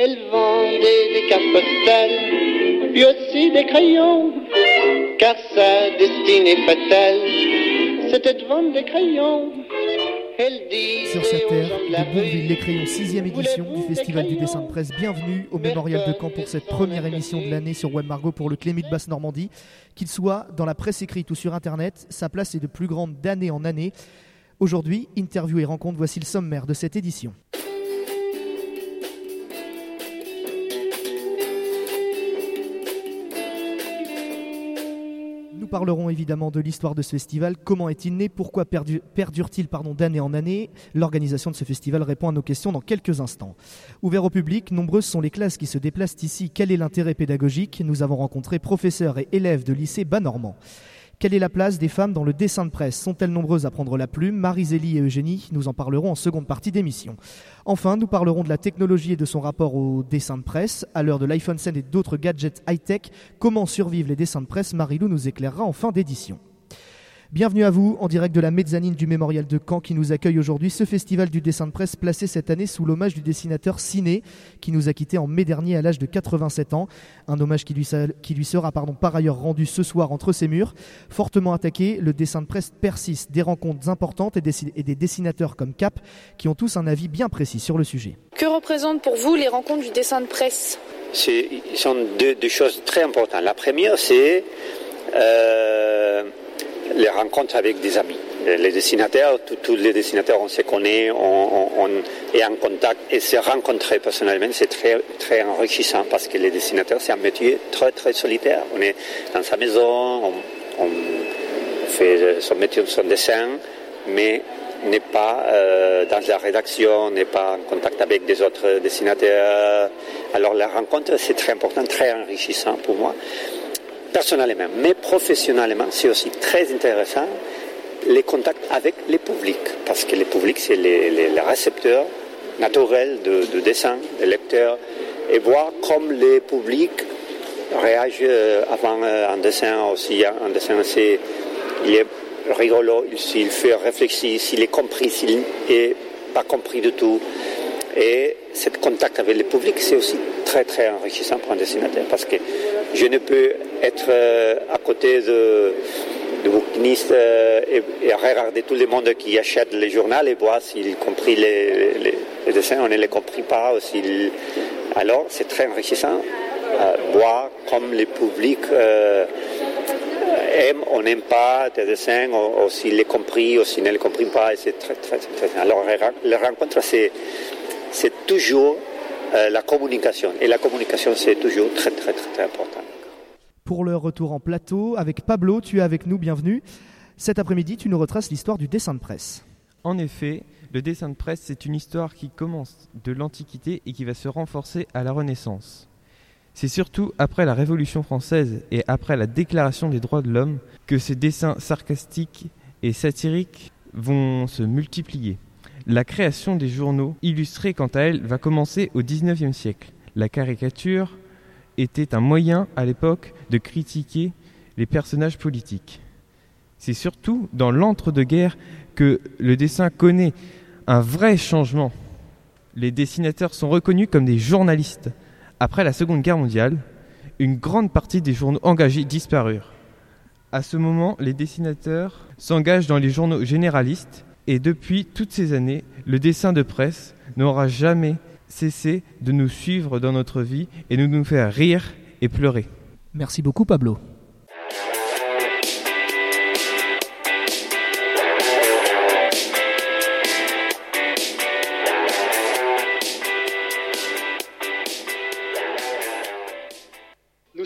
Elle vendait des cartes postales, puis aussi des crayons, car sa destinée fatale, c'était de vendre des crayons. Sur cette terre de Bourville, les crayons, sixième édition du Festival du dessin de presse. Bienvenue au Mémorial de Caen pour cette première émission de l'année sur Web Margot pour le Clémic Basse Normandie. Qu'il soit dans la presse écrite ou sur Internet, sa place est de plus grande d'année en année. Aujourd'hui, interview et rencontre, voici le sommaire de cette édition. Parlerons évidemment de l'histoire de ce festival, comment est-il né, pourquoi perdure-t-il d'année en année? L'organisation de ce festival répond à nos questions dans quelques instants. Ouvert au public, nombreuses sont les classes qui se déplacent ici. Quel est l'intérêt pédagogique? Nous avons rencontré professeurs et élèves de lycée Bas-Normand. Quelle est la place des femmes dans le dessin de presse Sont-elles nombreuses à prendre la plume Marie-Zélie et Eugénie, nous en parlerons en seconde partie d'émission. Enfin, nous parlerons de la technologie et de son rapport au dessin de presse. À l'heure de l'iPhone 7 et d'autres gadgets high-tech, comment survivent les dessins de presse? Marie-Lou nous éclairera en fin d'édition. Bienvenue à vous en direct de la mezzanine du Mémorial de Caen qui nous accueille aujourd'hui. Ce festival du dessin de presse placé cette année sous l'hommage du dessinateur Ciné qui nous a quitté en mai dernier à l'âge de 87 ans. Un hommage qui lui, qui lui sera pardon, par ailleurs rendu ce soir entre ses murs. Fortement attaqué, le dessin de presse persiste. Des rencontres importantes et des, et des dessinateurs comme Cap qui ont tous un avis bien précis sur le sujet. Que représentent pour vous les rencontres du dessin de presse? Ce sont deux, choses très importantes. La première, c'est... Euh, les rencontres avec des amis. Les dessinateurs, tous les dessinateurs, on se connaît, on, est en contact et se rencontrer personnellement, c'est très, très enrichissant parce que les dessinateurs, c'est un métier très, très solitaire. On est dans sa maison, on, fait son métier, son dessin, mais n'est pas euh, dans la rédaction, n'est pas en contact avec des autres dessinateurs. Alors la rencontre, c'est très important, très enrichissant pour moi personnellement, mais professionnellement, c'est aussi très intéressant les contacts avec les publics, parce que les publics, c'est les, récepteurs naturels de, dessin, des lecteurs, et voir comme les publics réagissent euh, avant euh, un dessin aussi. Un dessin, c'est, il est rigolo, s'il fait réfléchir, s'il est compris, s'il n'est pas compris du tout. Et ce contact avec le public, c'est aussi très très enrichissant pour un dessinateur parce que je ne peux être euh, à côté de, de bouquinistes euh, et, regarder tout le monde qui achète les journaux et voir s'ils compris les, dessins, on ne les compris pas. Ou Alors c'est très enrichissant euh, voir comme le public aime ou n'aime pas tes dessins, ou, s'il les compris ou s'il ne les compris pas. c'est très, très, Alors les rencontres, c'est c'est toujours euh, la communication. Et la communication, c'est toujours très, très, très, important. Pour le retour en plateau, avec Pablo, tu es avec nous, bienvenue. Cet après-midi, tu nous retraces l'histoire du dessin de presse. En effet, le dessin de presse, c'est une histoire qui commence de l'Antiquité et qui va se renforcer à la Renaissance. C'est surtout après la Révolution française et après la Déclaration des droits de l'homme que ces dessins sarcastiques et satiriques vont se multiplier. La création des journaux illustrés, quant à elle, va commencer au XIXe siècle. La caricature était un moyen à l'époque de critiquer les personnages politiques. C'est surtout dans l'entre-deux-guerres que le dessin connaît un vrai changement. Les dessinateurs sont reconnus comme des journalistes. Après la Seconde Guerre mondiale, une grande partie des journaux engagés disparurent. À ce moment, les dessinateurs s'engagent dans les journaux généralistes et depuis toutes ces années, le dessin de presse n'aura jamais cessé de nous suivre dans notre vie et de nous faire rire et pleurer. Merci beaucoup Pablo.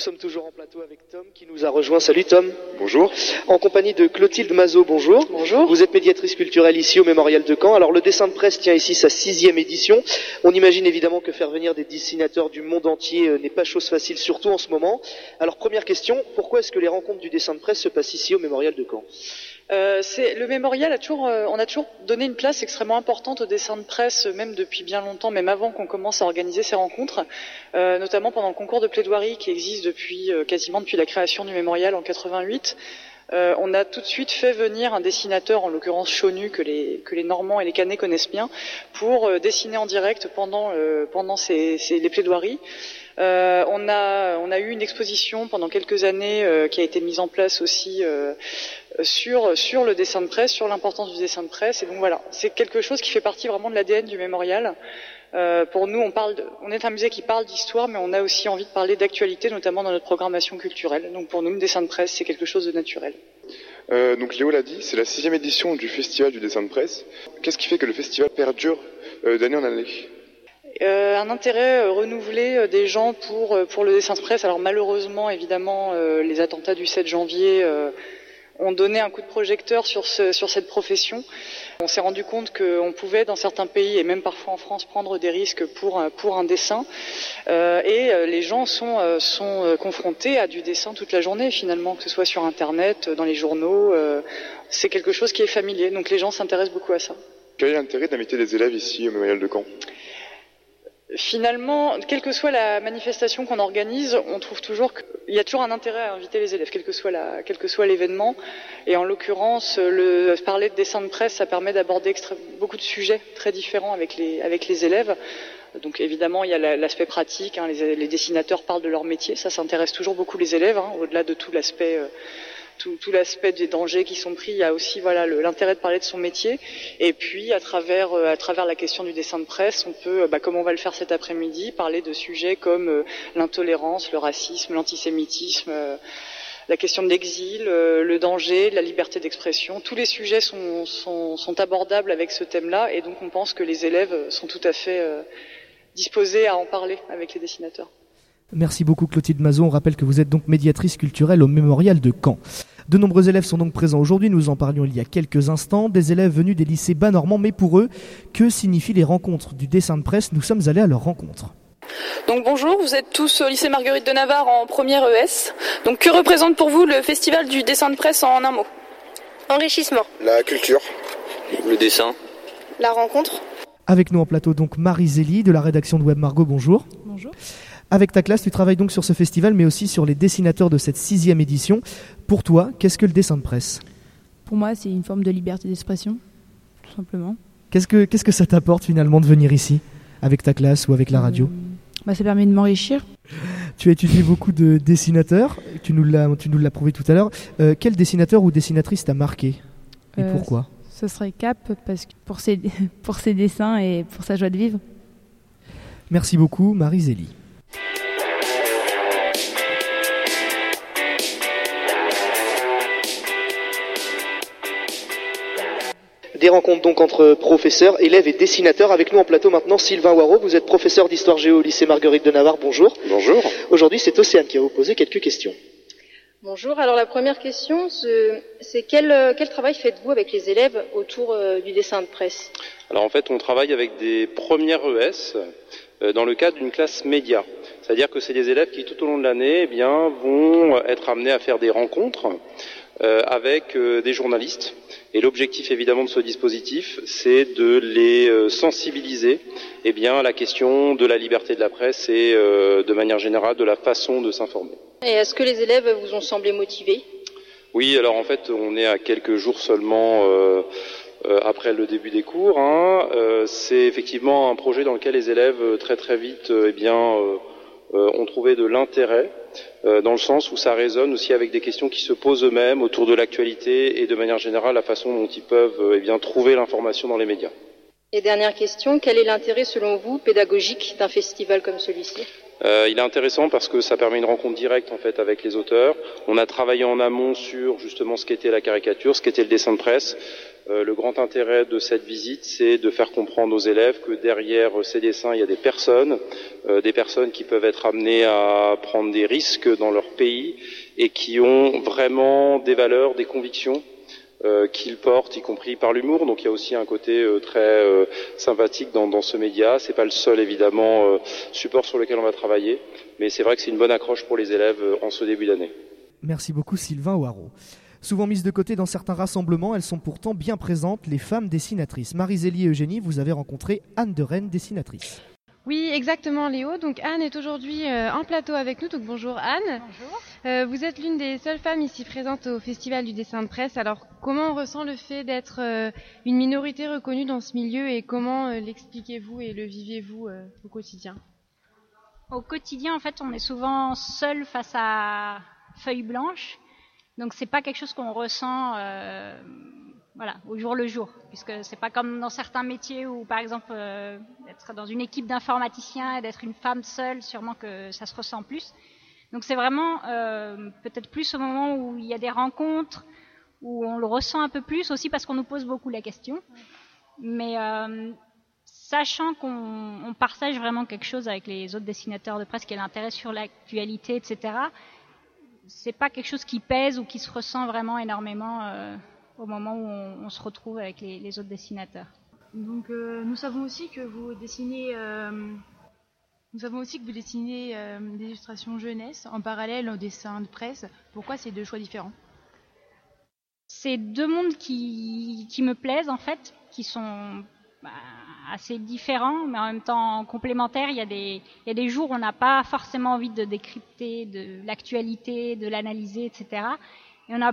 Sommes toujours en plateau avec Tom qui nous a rejoint. Salut Tom. Bonjour. En compagnie de Clotilde Mazot, bonjour. Bonjour. Vous êtes médiatrice culturelle ici au Mémorial de Caen. Alors le dessin de presse tient ici sa sixième édition. On imagine évidemment que faire venir des dessinateurs du monde entier euh, n'est pas chose facile, surtout en ce moment. Alors première question, pourquoi est-ce que les rencontres du dessin de presse se passent ici au Mémorial de Caen? Euh, le mémorial a toujours, euh, on a toujours donné une place extrêmement importante au dessin de presse, même depuis bien longtemps, même avant qu'on commence à organiser ces rencontres, euh, notamment pendant le concours de plaidoirie qui existe depuis quasiment depuis la création du mémorial en 88. euh, on a tout de suite fait venir un dessinateur, en l'occurrence Chonu, que les, Normands et les Canets connaissent bien, pour euh, dessiner en direct pendant, euh, les plaidoiries. Euh, on, a, eu une exposition pendant quelques années euh, qui a été mise en place aussi euh, sur, le dessin de presse, sur l'importance du dessin de presse. Et donc voilà, c'est quelque chose qui fait partie vraiment de l'ADN du mémorial. Pour nous, on, est un musée qui parle d'histoire, mais on a aussi envie de parler d'actualité, notamment dans notre programmation culturelle. Donc pour nous, le dessin de presse, c'est quelque chose de naturel. Donc Léo l'a dit, c'est la sixième édition du festival du dessin de presse. Qu'est-ce qui fait que le festival perdure d'année en année? Euh, un intérêt euh, renouvelé euh, des gens pour, le dessin de presse. Alors malheureusement, évidemment, les attentats du 7 janvier ont donné un coup de projecteur sur, ce, sur cette profession. On s'est rendu compte qu'on pouvait, dans certains pays, et même parfois en France, prendre des risques pour, un dessin. Et les gens sont, confrontés à du dessin toute la journée, finalement, que ce soit sur Internet, dans les journaux. C'est quelque chose qui est familier, donc les gens s'intéressent beaucoup à ça. Quel est l'intérêt d'inviter des élèves ici au Mémorial de Caen? Finalement, quelle que soit la manifestation qu'on organise, on trouve toujours qu'il y a toujours un intérêt à inviter les élèves, quel que soit l'événement. Et en l'occurrence, le parler de dessin de presse, ça permet d'aborder beaucoup de sujets très différents avec les, élèves. Donc évidemment, il y a l'aspect pratique. Hein, les, les, dessinateurs parlent de leur métier, ça s'intéresse toujours beaucoup les élèves, hein, au-delà de tout l'aspect. Euh, tout, tout l'aspect des dangers qui sont pris, il y a aussi l'intérêt de parler de son métier. Et puis à travers euh, la question du dessin de presse, on peut, bah, comme on va le faire cet après-midi, parler de sujets comme euh, l'intolérance, le racisme, l'antisémitisme. Euh, la question de l'exil, euh, le danger, la liberté d'expression, tous les sujets sont, abordables avec ce thème-là et donc on pense que les élèves sont tout à fait euh, disposés à en parler avec les dessinateurs. Merci beaucoup Clotilde Mazot. On rappelle que vous êtes donc médiatrice culturelle au Mémorial de Caen. De nombreux élèves sont donc présents aujourd'hui, nous en parlions il y a quelques instants, des élèves venus des lycées bas normands, mais pour eux, que signifient les rencontres du dessin de presse Nous sommes allés à leur rencontre. Donc bonjour, vous êtes tous au lycée Marguerite de Navarre en première ES. Donc que représente pour vous le festival du dessin de presse en un mot? Enrichissement. La culture. Le dessin. La rencontre. Avec nous en plateau donc Marie Zélie de la rédaction de Web Margot, bonjour. Bonjour. Avec ta classe, tu travailles donc sur ce festival, mais aussi sur les dessinateurs de cette sixième édition. Pour toi, qu'est-ce que le dessin de presse? Pour moi, c'est une forme de liberté d'expression, tout simplement. Qu'est-ce que, qu'est-ce que ça t'apporte finalement de venir ici, avec ta classe ou avec la radio? Euh, bah, Ça permet de m'enrichir. Tu as étudié beaucoup de dessinateurs, tu nous l'as, tu nous l'as prouvé tout à l'heure. Euh, quel dessinateur ou dessinatrice t'a marqué? Et euh, pourquoi? Ce serait Cap, parce que pour, ses, pour ses dessins et pour sa joie de vivre. Merci beaucoup, Marie Zélie. Des rencontres donc entre professeurs, élèves et dessinateurs. Avec nous en plateau maintenant Sylvain Waro, vous êtes professeur d'histoire géo au lycée Marguerite de Navarre. Bonjour. Bonjour. Aujourd'hui c'est Océane qui va vous poser quelques questions. Bonjour. Alors la première question, c'est quel, quel, travail faites-vous avec les élèves autour euh, du dessin de presse? Alors en fait, on travaille avec des premières ES euh, dans le cadre d'une classe média. C'est-à-dire que c'est des élèves qui tout au long de l'année eh bien, vont être amenés à faire des rencontres euh, avec euh, des journalistes. Et l'objectif évidemment de ce dispositif, c'est de les euh, sensibiliser eh bien, à la question de la liberté de la presse et euh, de manière générale de la façon de s'informer. Et est-ce que les élèves vous ont semblé motivés? Oui, alors en fait, on est à quelques jours seulement euh, après le début des cours. Hein. c'est effectivement un projet dans lequel les élèves très très vite eh bien, ont trouvé de l'intérêt dans le sens où ça résonne aussi avec des questions qui se posent eux-mêmes autour de l'actualité et de manière générale la façon dont ils peuvent eh bien, trouver l'information dans les médias. Et dernière question, quel est l'intérêt selon vous pédagogique d'un festival comme celui-ci? Euh, il est intéressant parce que ça permet une rencontre directe en fait avec les auteurs. On a travaillé en amont sur justement ce qu'était la caricature, ce qu'était le dessin de presse. Euh, le grand intérêt de cette visite, c'est de faire comprendre aux élèves que derrière ces dessins, il y a des personnes, euh, des personnes qui peuvent être amenées à prendre des risques dans leur pays et qui ont vraiment des valeurs, des convictions euh, qu'ils portent, y compris par l'humour. Donc il y a aussi un côté euh, très euh, sympathique dans, ce média. C'est pas le seul évidemment support sur lequel on va travailler, mais c'est vrai que c'est une bonne accroche pour les élèves en ce début d'année. Merci beaucoup Sylvain Ouaro. Souvent mises de côté dans certains rassemblements, elles sont pourtant bien présentes, les femmes dessinatrices. Marie-Zélie et Eugénie, vous avez rencontré Anne de Rennes, dessinatrice. Oui, exactement, Léo. Donc Anne est aujourd'hui euh, en plateau avec nous. Donc bonjour Anne. Bonjour. Euh, vous êtes l'une des seules femmes ici présentes au Festival du dessin de presse. Alors comment on ressent le fait d'être euh, une minorité reconnue dans ce milieu et comment l'expliquez-vous et le vivez-vous au quotidien? Au quotidien, en fait, on est souvent seul face à feuille blanche. Donc c'est pas quelque chose qu'on ressent voilà, au jour le jour, puisque c'est pas comme dans certains métiers où, par exemple, euh, d'être dans une équipe d'informaticiens et d'être une femme seule, sûrement que ça se ressent plus. Donc c'est vraiment euh, peut-être plus au moment où il y a des rencontres, où on le ressent un peu plus, aussi parce qu'on nous pose beaucoup la question. Mais euh, sachant qu'on partage vraiment quelque chose avec les autres dessinateurs de presse, qui est l'intérêt sur l'actualité, etc., c'est pas quelque chose qui pèse ou qui se ressent vraiment énormément au moment où on, se retrouve avec les, autres dessinateurs. Donc euh, nous savons aussi que vous dessinez, euh, nous savons aussi que vous dessinez euh, des illustrations jeunesse en parallèle au dessin de presse. Pourquoi ces deux choix différents? C'est deux mondes qui, qui, me plaisent en fait, qui sont bah, assez différents, mais en même temps complémentaires. Il y a des, il y a des jours où on n'a pas forcément envie de décrypter de l'actualité, de l'analyser, etc. Et on a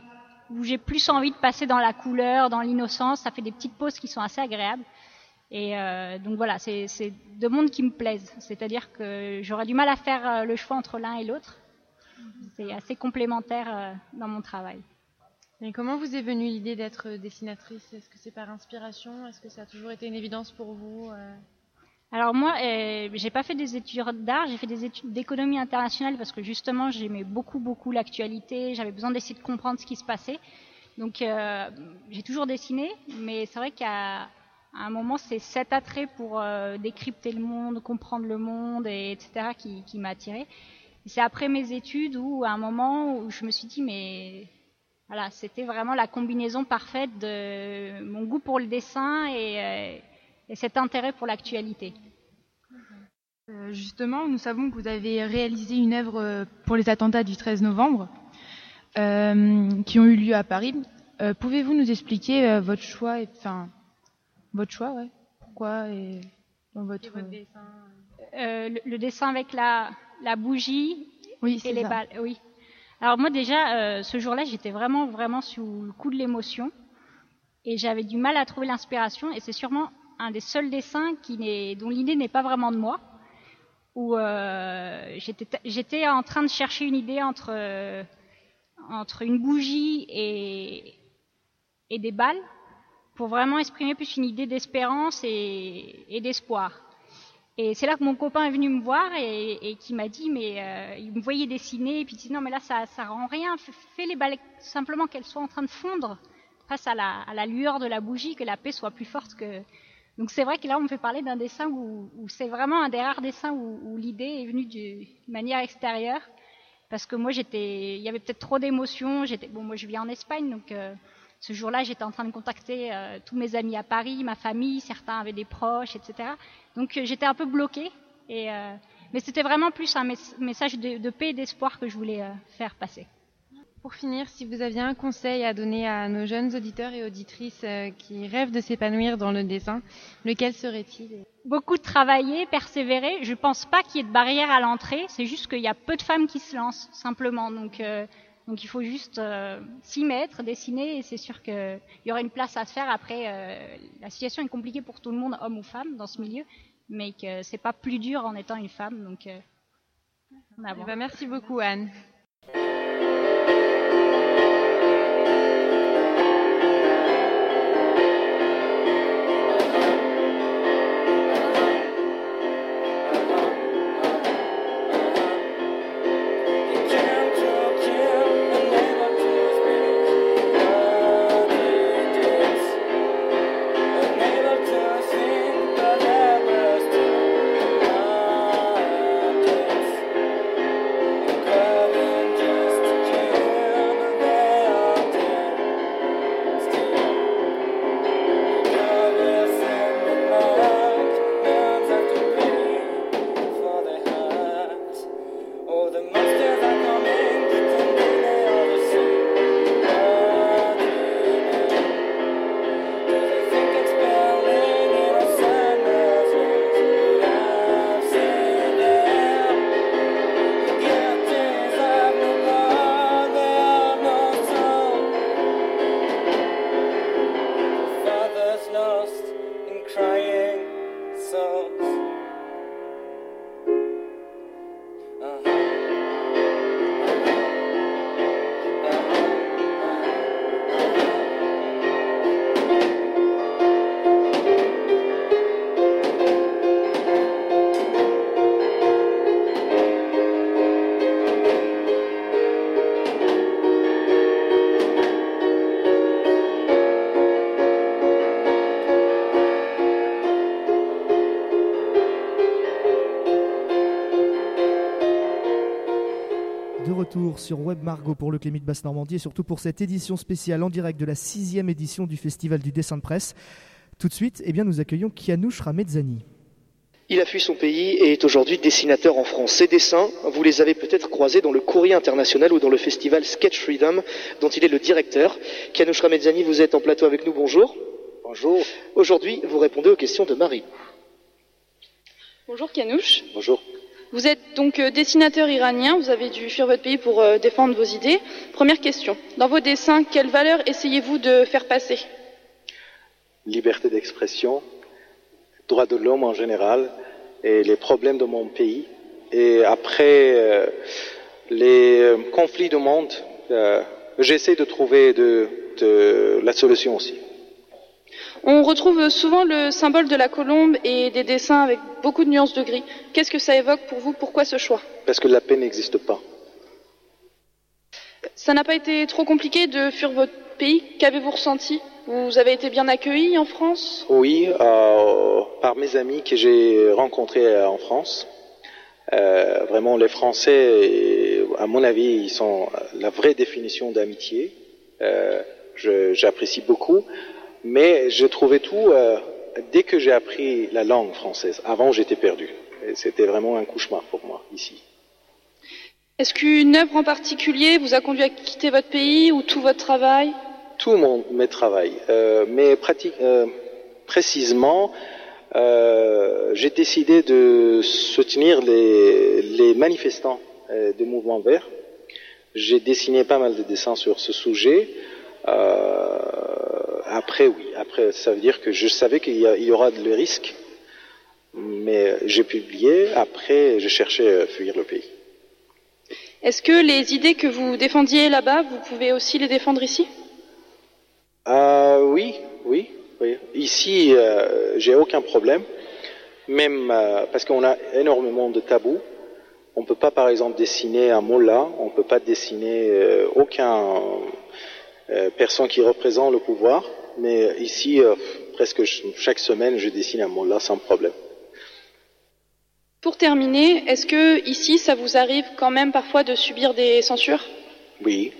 où j'ai plus envie de passer dans la couleur, dans l'innocence. Ça fait des petites pauses qui sont assez agréables. Et euh, donc voilà, c'est deux mondes qui me plaisent. C'est-à-dire que j'aurais du mal à faire euh, le choix entre l'un et l'autre. C'est assez complémentaire euh, dans mon travail. Et comment vous est venue l'idée d'être dessinatrice? Est-ce que c'est par inspiration? Est-ce que ça a toujours été une évidence pour vous alors moi, euh, j'ai pas fait des études d'art, j'ai fait des études d'économie internationale parce que justement j'aimais beaucoup beaucoup l'actualité, j'avais besoin d'essayer de comprendre ce qui se passait. Donc euh, j'ai toujours dessiné, mais c'est vrai qu'à un moment c'est cet attrait pour euh, décrypter le monde, comprendre le monde, et, etc. qui, qui m'a attiré. C'est après mes études où à un moment où je me suis dit mais voilà c'était vraiment la combinaison parfaite de mon goût pour le dessin et euh, et cet intérêt pour l'actualité. Euh, justement, nous savons que vous avez réalisé une œuvre euh, pour les attentats du 13 novembre euh, qui ont eu lieu à Paris. Pouvez-vous nous expliquer votre choix, enfin votre choix, ouais. Pourquoi et dans votre, dessin le, dessin avec la, la bougie oui, et les balles. Oui. Alors moi déjà, ce jour-là, j'étais vraiment vraiment sous le coup de l'émotion et j'avais du mal à trouver l'inspiration et c'est sûrement un des seuls dessins dont l'idée n'est pas vraiment de moi, où euh, j'étais en train de chercher une idée entre, euh, entre une bougie et, et des balles, pour vraiment exprimer plus une idée d'espérance et, d'espoir. Et c'est là que mon copain est venu me voir et, qui m'a dit, mais euh, il me voyait dessiner, et puis il dit non mais là ça, ça rend rien, fais les balles simplement qu'elles soient en train de fondre face à la, à la lueur de la bougie, que la paix soit plus forte que, donc c'est vrai que là, on me fait parler d'un dessin où, c'est vraiment un des rares dessins où, l'idée est venue d'une manière extérieure. Parce que moi, j'étais, il y avait peut-être trop d'émotions. J'étais, bon, moi, je vis en Espagne, donc euh, ce jour-là, j'étais en train de contacter euh, tous mes amis à Paris, ma famille, certains avaient des proches, etc. Donc euh, j'étais un peu bloquée. Et, mais c'était vraiment plus un message de paix et d'espoir que je voulais faire passer. Pour finir, si vous aviez un conseil à donner à nos jeunes auditeurs et auditrices euh, qui rêvent de s'épanouir dans le dessin, lequel serait-il? Beaucoup de travailler, persévérer. Je ne pense pas qu'il y ait de barrière à l'entrée. C'est juste qu'il y a peu de femmes qui se lancent, simplement. Donc, euh, donc il faut juste euh, s'y mettre, dessiner, et c'est sûr qu'il y aura une place à se faire. Après, la situation est compliquée pour tout le monde, homme ou femme, dans ce milieu, mais que c'est pas plus dur en étant une femme. Donc, eh ben, merci beaucoup, Anne. De retour sur Web Margot pour le Clémy de Basse-Normandie et surtout pour cette édition spéciale en direct de la sixième édition du Festival du dessin de presse. Tout de suite, eh bien, nous accueillons Kianouch Ramezzani. Il a fui son pays et est aujourd'hui dessinateur en France. Ses dessins, vous les avez peut-être croisés dans le Courrier International ou dans le festival Sketch Freedom, dont il est le directeur. Kianouch Ramezzani, vous êtes en plateau avec nous, bonjour. Bonjour. Aujourd'hui, vous répondez aux questions de Marie. Bonjour Kianouch. Bonjour. Vous êtes donc euh, dessinateur iranien, vous avez dû fuir votre pays pour euh, défendre vos idées. Première question, dans vos dessins, quelles valeurs essayez-vous de faire passer? Liberté d'expression, droits de l'homme en général et les problèmes de mon pays. Et après euh, les conflits du monde, j'essaie de trouver la solution aussi. On retrouve souvent le symbole de la colombe et des dessins avec beaucoup de nuances de gris. Qu'est-ce que ça évoque pour vous? Pourquoi ce choix? Parce que la paix n'existe pas. Ça n'a pas été trop compliqué de fuir votre pays? Qu'avez-vous ressenti? Vous avez été bien accueilli en France? Oui, euh, par mes amis que j'ai rencontrés euh, en France. Euh, vraiment, les Français, à mon avis, ils sont la vraie définition d'amitié. Euh, J'apprécie beaucoup, mais je trouvais tout euh, dès que j'ai appris la langue française. Avant, j'étais perdu. C'était vraiment un cauchemar pour moi ici. Est-ce qu'une œuvre en particulier vous a conduit à quitter votre pays ou tout votre travail? Tout mon mes travail, euh, mais euh, précisément, euh, j'ai décidé de soutenir les, les manifestants du mouvement vert. J'ai dessiné pas mal de dessins sur ce sujet. Euh, après, oui, après, ça veut dire que je savais qu'il y, a- il y aura le risque, mais j'ai publié. Après, je cherchais à fuir le pays. Est-ce que les idées que vous défendiez là-bas, vous pouvez aussi les défendre ici? Euh, oui, oui, oui. Ici, euh, j'ai aucun problème, même euh, parce qu'on a énormément de tabous. On peut pas, par exemple, dessiner un mollah, on peut pas dessiner euh, aucun personne qui représente le pouvoir. Mais ici, euh, presque ch- chaque semaine, je dessine un mollah sans problème. Pour terminer, est-ce que ici, ça vous arrive quand même parfois de subir des censures? Oui.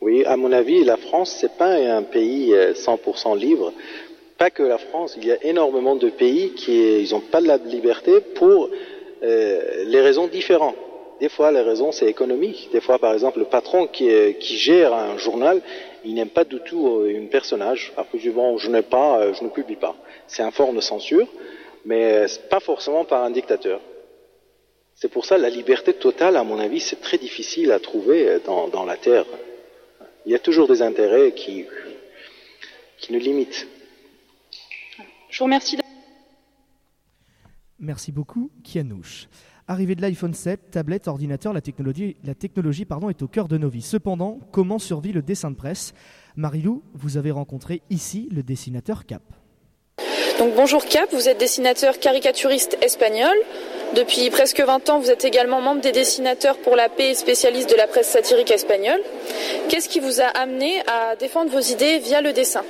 Oui, à mon avis, la France, c'est pas un pays euh, 100% libre. Pas que la France, il y a énormément de pays qui ils ont pas de la liberté pour euh, les raisons différentes. Des fois, les raisons, c'est économique. Des fois, par exemple, le patron qui gère un journal, il n'aime pas du tout euh, une personnage. Après, je bon, je n'ai pas, euh, je ne publie pas. C'est un forme de censure, mais euh, pas forcément par un dictateur. C'est pour ça la liberté totale, à mon avis, c'est très difficile à trouver dans, dans la Terre. Il y a toujours des intérêts qui, qui nous limitent. Je vous remercie. Merci beaucoup, Kianouch. Arrivée de l'iPhone 7, tablette, ordinateur, la technologie, la technologie pardon, est au cœur de nos vies. Cependant, comment survit le dessin de presse? Marilou, vous avez rencontré ici le dessinateur Cap. Donc bonjour Cap, vous êtes dessinateur caricaturiste espagnol. Depuis presque 20 ans, vous êtes également membre des dessinateurs pour la paix et spécialiste de la presse satirique espagnole. Qu'est-ce qui vous a amené à défendre vos idées via le dessin?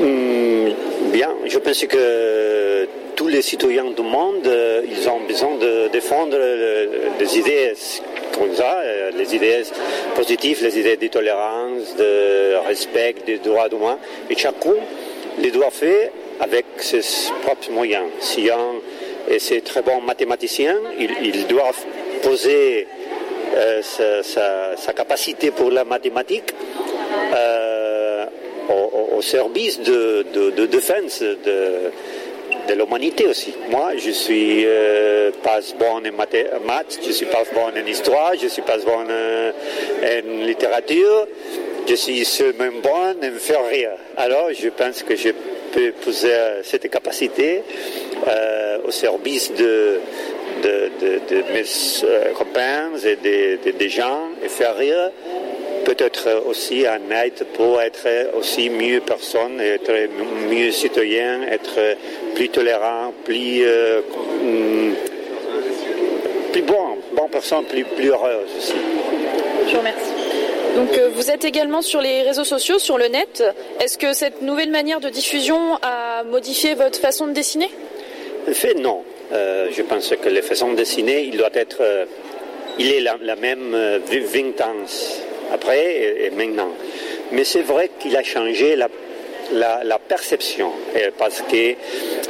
Hmm, Bien, je pense que tous les citoyens du monde, euh, ils ont besoin de défendre euh, des idées comme ça, euh, les idées positives, les idées de tolérance, de respect des droits humains. Et chacun les doit faire avec ses propres moyens. Si un est très bon mathématicien, il, il doit poser sa, capacité pour la mathématique au, service de, de, de défense de, de l'humanité aussi. Moi, je suis euh, pas bon en maths, je suis pas bon en histoire, je suis pas bon euh, en littérature, je suis seulement bon en faire rire. Alors, je pense que je peux poser cette capacité euh, au service de, mes copains et des de, des gens et faire rire peut-être aussi un aide pour être aussi mieux personne, être mieux citoyen, être plus tolérant, plus, euh, hum, plus bon, bonne personne, plus, plus heureuse aussi. Je vous remercie. Donc euh, vous êtes également sur les réseaux sociaux, sur le net. Est-ce que cette nouvelle manière de diffusion a modifié votre façon de dessiner? En fait, non. Euh, je pense que les façons de dessiner, il doit être euh, il est la, la même euh, 20 ans après et, et maintenant. Mais c'est vrai qu'il a changé la, la, la perception parce que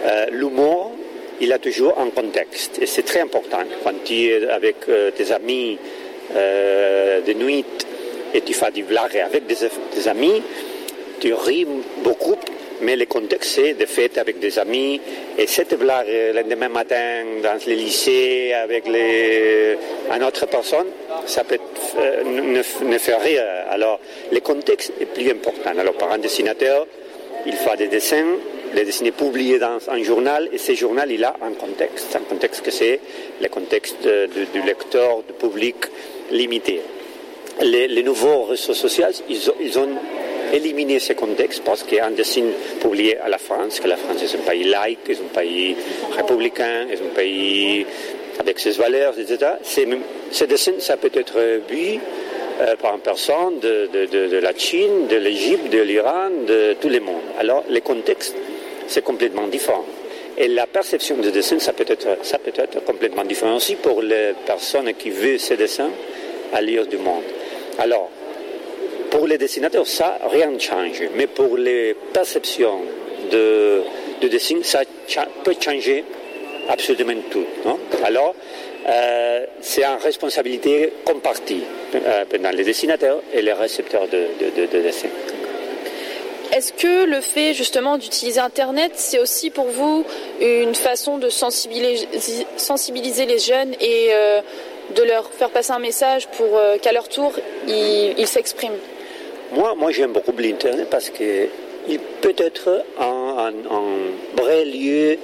euh, l'humour, il a toujours un contexte et c'est très important. Quand tu es avec euh, tes amis euh, de nuit et tu fais du blague avec des, des amis, tu ris beaucoup, mais le contexte c'est de fêtes avec des amis et cette blague le lendemain matin dans les lycées avec les, une autre personne, ça peut euh, ne, ne fait rire. Alors le contexte est plus important. Alors par un dessinateur, il fait des dessins, les dessins publiés dans un journal et ce journal il a un contexte, un contexte que c'est le contexte de- du lecteur, du public limité. Les, nouveaux réseaux sociaux, ils ont, ils ont éliminé ce contexte parce qu'un dessin publié à la France, que la France est un pays laïque, est un pays républicain, est un pays avec ses valeurs, etc. C'est même- Ce dessin, ça peut être vu euh, par personne de, de- de- la Chine, de l'Égypte, de l'Iran, de tout le monde. Alors, le contexte, c'est complètement différent. Et la perception du dessin, ça peut être, ça peut être complètement différent aussi pour les personnes qui veulent ces dessins à lire du monde. Alors, pour les dessinateurs, ça, rien ne change. Mais pour les perceptions de, de dessin, ça peut changer absolument tout. Alors, euh, c'est une responsabilité compartie euh, pendant les dessinateurs et les récepteurs de, de, de- de dessin. Est-ce que le fait justement d'utiliser Internet, c'est aussi pour vous une façon de sensibiliser, sensibiliser les jeunes et euh, de leur faire passer un message pour qu'à leur tour, ils s'expriment? Moi, moi j'aime beaucoup l'Internet parce qu'il peut être un, un- un vrai lieu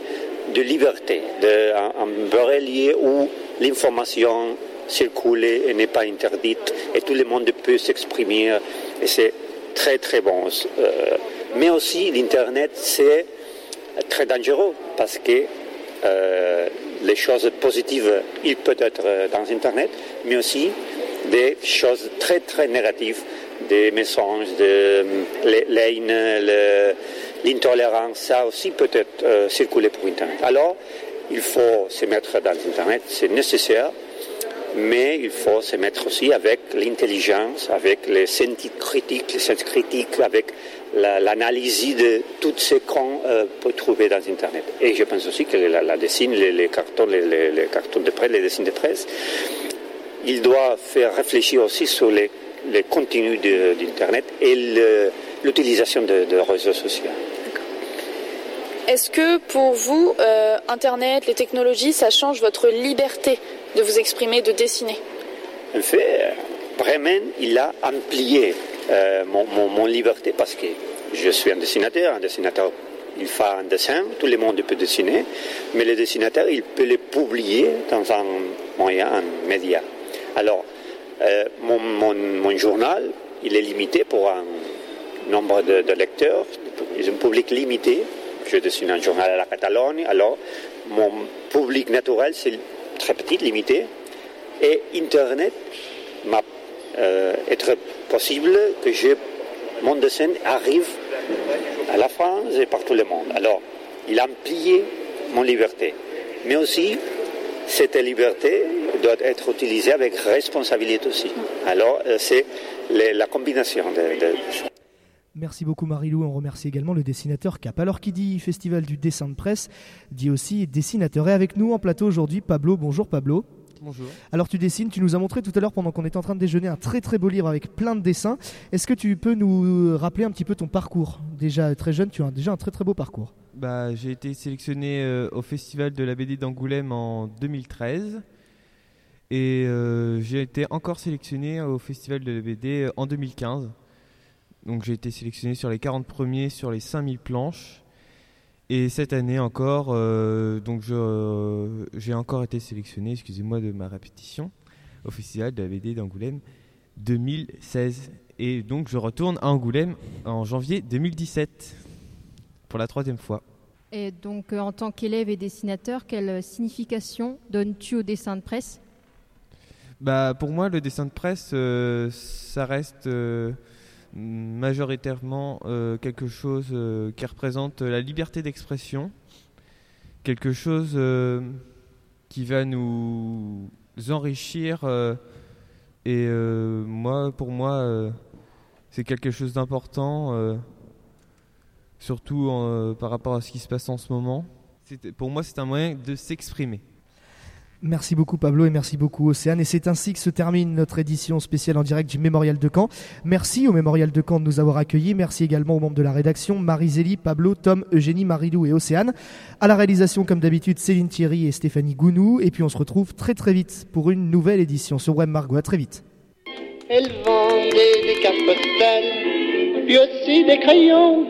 de liberté, de- un, un vrai lieu où l'information circule et n'est pas interdite et tout le monde peut s'exprimer et c'est très très bon. Euh, mais aussi l'Internet c'est très dangereux parce que euh, les choses positives, il peut être euh, dans Internet, mais aussi des choses très très négatives, des mensonges, de l'intolérance, ça aussi peut être euh, circuler pour Internet. Alors, il faut se mettre dans Internet, c'est nécessaire, mais il faut se mettre aussi avec l'intelligence, avec les sentiers critiques, les sens critiques, avec la- l'analyse de tout ce qu'on euh, peut trouver dans Internet. Et je pense aussi que la, la dessin, les, cartons, les, cartons de presse, les dessins de presse, il doit faire réfléchir aussi sur les, contenus d'Internet et l'utilisation de, de réseaux sociaux. Est-ce que pour vous, euh, Internet, les technologies, ça change votre liberté de vous exprimer, de dessiner? En fait, Bremen, il a amplié euh, mon, liberté parce que je suis un dessinateur. Un dessinateur, il fait un dessin, tout le monde peut dessiner, mais le dessinateur, il peut le publier dans un moyen, un média. Alors, euh, mon, journal, il est limité pour un nombre de, de lecteurs, un public limité. Je dessine un journal à la Catalogne, alors mon public naturel, c'est très petit, limité. Et Internet m'a euh, être possible que je, mon dessin arrive à la France et partout le monde. Alors, il a amplié mon liberté. Mais aussi, cette liberté doit être utilisée avec responsabilité aussi. Alors, euh, c'est la combinaison de, de- Merci beaucoup Marilou. On remercie également le dessinateur Cap. Alors qui dit festival du dessin de presse, dit aussi dessinateur. Et avec nous en plateau aujourd'hui, Pablo. Bonjour Pablo. Bonjour. Alors tu dessines, tu nous as montré tout à l'heure pendant qu'on était en train de déjeuner un très très beau livre avec plein de dessins. Est-ce que tu peux nous rappeler un petit peu ton parcours? Déjà très jeune, tu as déjà un très très beau parcours. Bah, j'ai été sélectionné euh, au festival de la BD d'Angoulême en 2013 et euh, j'ai été encore sélectionné au festival de la BD euh, en 2015. Donc j'ai été sélectionné sur les 40 premiers sur les 5000 planches. Et cette année encore, euh, donc euh, j'ai encore été sélectionné, excusez-moi de ma répétition, au festival de la BD d'Angoulême 2016. Et donc je retourne à Angoulême en janvier 2017 pour la troisième fois. Et donc, euh, en tant qu'élève et dessinateur, quelle signification donnes-tu au dessin de presse? Bah, pour moi, le dessin de presse, ça reste majoritairement euh, quelque chose euh, qui représente la liberté d'expression, quelque chose euh, qui va nous enrichir. euh, et euh, moi, pour moi, euh, c'est quelque chose d'important, euh, surtout euh, par rapport à ce qui se passe en ce moment. Pour moi, c'est un moyen de s'exprimer. Merci beaucoup Pablo et merci beaucoup Océane. Et c'est ainsi que se termine notre édition spéciale en direct du Mémorial de Caen. Merci au Mémorial de Caen de nous avoir accueillis. Merci également aux membres de la rédaction, Marie-Zélie, Pablo, Tom, Eugénie, Marilou et Océane. À la réalisation, comme d'habitude, Céline Thierry et Stéphanie Gounou. Et puis on se retrouve très très vite pour une nouvelle édition sur Web Margot. À très vite. Elle vendait des cartes postales, aussi des crayons.